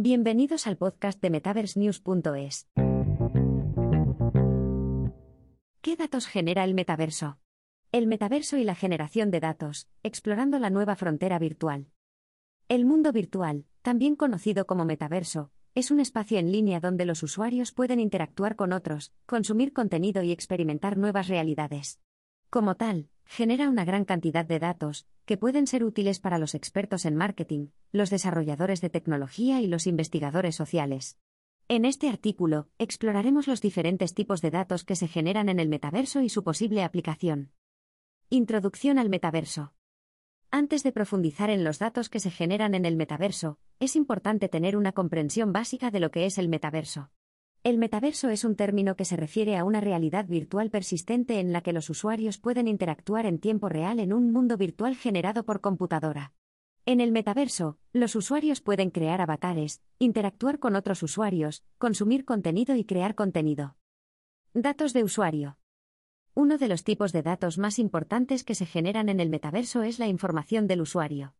Bienvenidos al podcast de MetaverseNews.es. ¿Qué datos genera el metaverso? El metaverso y la generación de datos, explorando la nueva frontera virtual. El mundo virtual, también conocido como metaverso, es un espacio en línea donde los usuarios pueden interactuar con otros, consumir contenido y experimentar nuevas realidades. Como tal, genera una gran cantidad de datos, que pueden ser útiles para los expertos en marketing, los desarrolladores de tecnología y los investigadores sociales. En este artículo, exploraremos los diferentes tipos de datos que se generan en el metaverso y su posible aplicación. Introducción al metaverso. Antes de profundizar en los datos que se generan en el metaverso, es importante tener una comprensión básica de lo que es el metaverso. El metaverso es un término que se refiere a una realidad virtual persistente en la que los usuarios pueden interactuar en tiempo real en un mundo virtual generado por computadora. En el metaverso, los usuarios pueden crear avatares, interactuar con otros usuarios, consumir contenido y crear contenido. Datos de usuario. Uno de los tipos de datos más importantes que se generan en el metaverso es la información del usuario.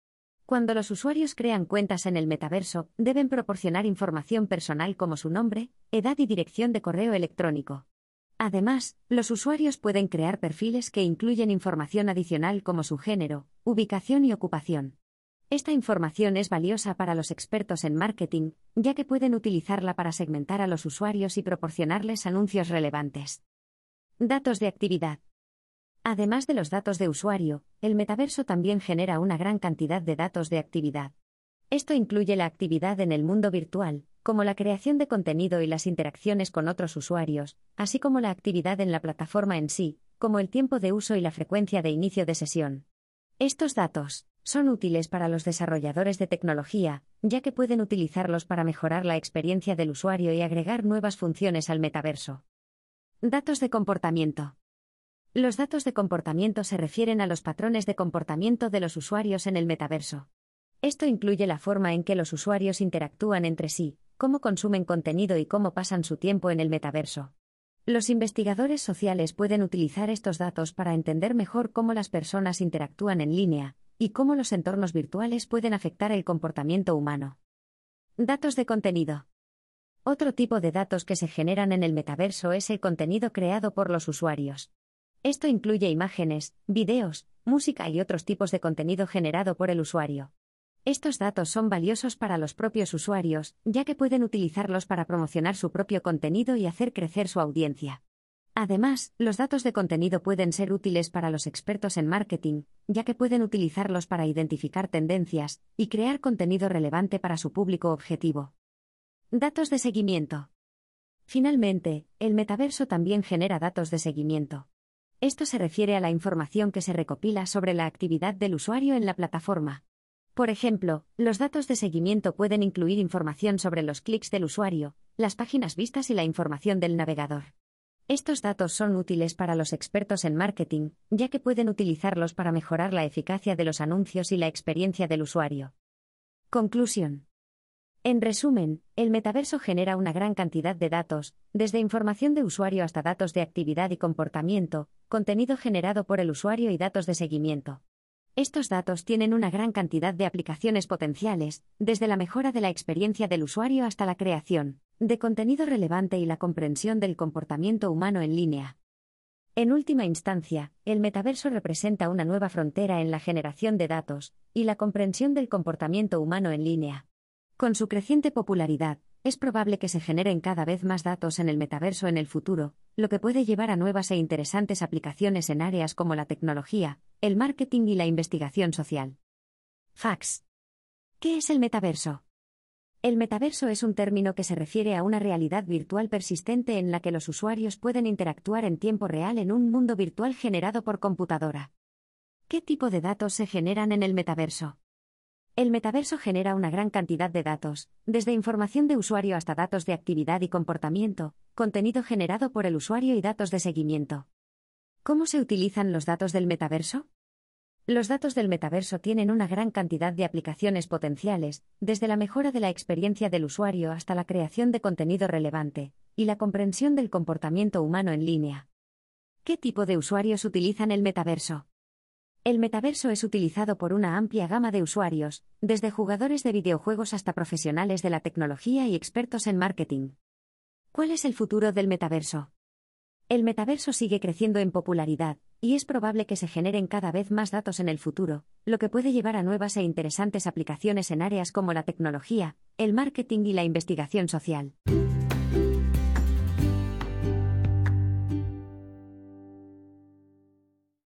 Cuando los usuarios crean cuentas en el metaverso, deben proporcionar información personal como su nombre, edad y dirección de correo electrónico. Además, los usuarios pueden crear perfiles que incluyen información adicional como su género, ubicación y ocupación. Esta información es valiosa para los expertos en marketing, ya que pueden utilizarla para segmentar a los usuarios y proporcionarles anuncios relevantes. Datos de actividad. Además de los datos de usuario, el metaverso también genera una gran cantidad de datos de actividad. Esto incluye la actividad en el mundo virtual, como la creación de contenido y las interacciones con otros usuarios, así como la actividad en la plataforma en sí, como el tiempo de uso y la frecuencia de inicio de sesión. Estos datos son útiles para los desarrolladores de tecnología, ya que pueden utilizarlos para mejorar la experiencia del usuario y agregar nuevas funciones al metaverso. Datos de comportamiento. Los datos de comportamiento se refieren a los patrones de comportamiento de los usuarios en el metaverso. Esto incluye la forma en que los usuarios interactúan entre sí, cómo consumen contenido y cómo pasan su tiempo en el metaverso. Los investigadores sociales pueden utilizar estos datos para entender mejor cómo las personas interactúan en línea, y cómo los entornos virtuales pueden afectar el comportamiento humano. Datos de contenido. Otro tipo de datos que se generan en el metaverso es el contenido creado por los usuarios. Esto incluye imágenes, videos, música y otros tipos de contenido generado por el usuario. Estos datos son valiosos para los propios usuarios, ya que pueden utilizarlos para promocionar su propio contenido y hacer crecer su audiencia. Además, los datos de contenido pueden ser útiles para los expertos en marketing, ya que pueden utilizarlos para identificar tendencias y crear contenido relevante para su público objetivo. Datos de seguimiento. Finalmente, el metaverso también genera datos de seguimiento. Esto se refiere a la información que se recopila sobre la actividad del usuario en la plataforma. Por ejemplo, los datos de seguimiento pueden incluir información sobre los clics del usuario, las páginas vistas y la información del navegador. Estos datos son útiles para los expertos en marketing, ya que pueden utilizarlos para mejorar la eficacia de los anuncios y la experiencia del usuario. Conclusión. En resumen, el metaverso genera una gran cantidad de datos, desde información de usuario hasta datos de actividad y comportamiento, contenido generado por el usuario y datos de seguimiento. Estos datos tienen una gran cantidad de aplicaciones potenciales, desde la mejora de la experiencia del usuario hasta la creación de contenido relevante y la comprensión del comportamiento humano en línea. En última instancia, el metaverso representa una nueva frontera en la generación de datos y la comprensión del comportamiento humano en línea. Con su creciente popularidad, es probable que se generen cada vez más datos en el metaverso en el futuro, lo que puede llevar a nuevas e interesantes aplicaciones en áreas como la tecnología, el marketing y la investigación social. Fax. ¿Qué es el metaverso? El metaverso es un término que se refiere a una realidad virtual persistente en la que los usuarios pueden interactuar en tiempo real en un mundo virtual generado por computadora. ¿Qué tipo de datos se generan en el metaverso? El metaverso genera una gran cantidad de datos, desde información de usuario hasta datos de actividad y comportamiento, contenido generado por el usuario y datos de seguimiento. ¿Cómo se utilizan los datos del metaverso? Los datos del metaverso tienen una gran cantidad de aplicaciones potenciales, desde la mejora de la experiencia del usuario hasta la creación de contenido relevante, y la comprensión del comportamiento humano en línea. ¿Qué tipo de usuarios utilizan el metaverso? El metaverso es utilizado por una amplia gama de usuarios, desde jugadores de videojuegos hasta profesionales de la tecnología y expertos en marketing. ¿Cuál es el futuro del metaverso? El metaverso sigue creciendo en popularidad, y es probable que se generen cada vez más datos en el futuro, lo que puede llevar a nuevas e interesantes aplicaciones en áreas como la tecnología, el marketing y la investigación social.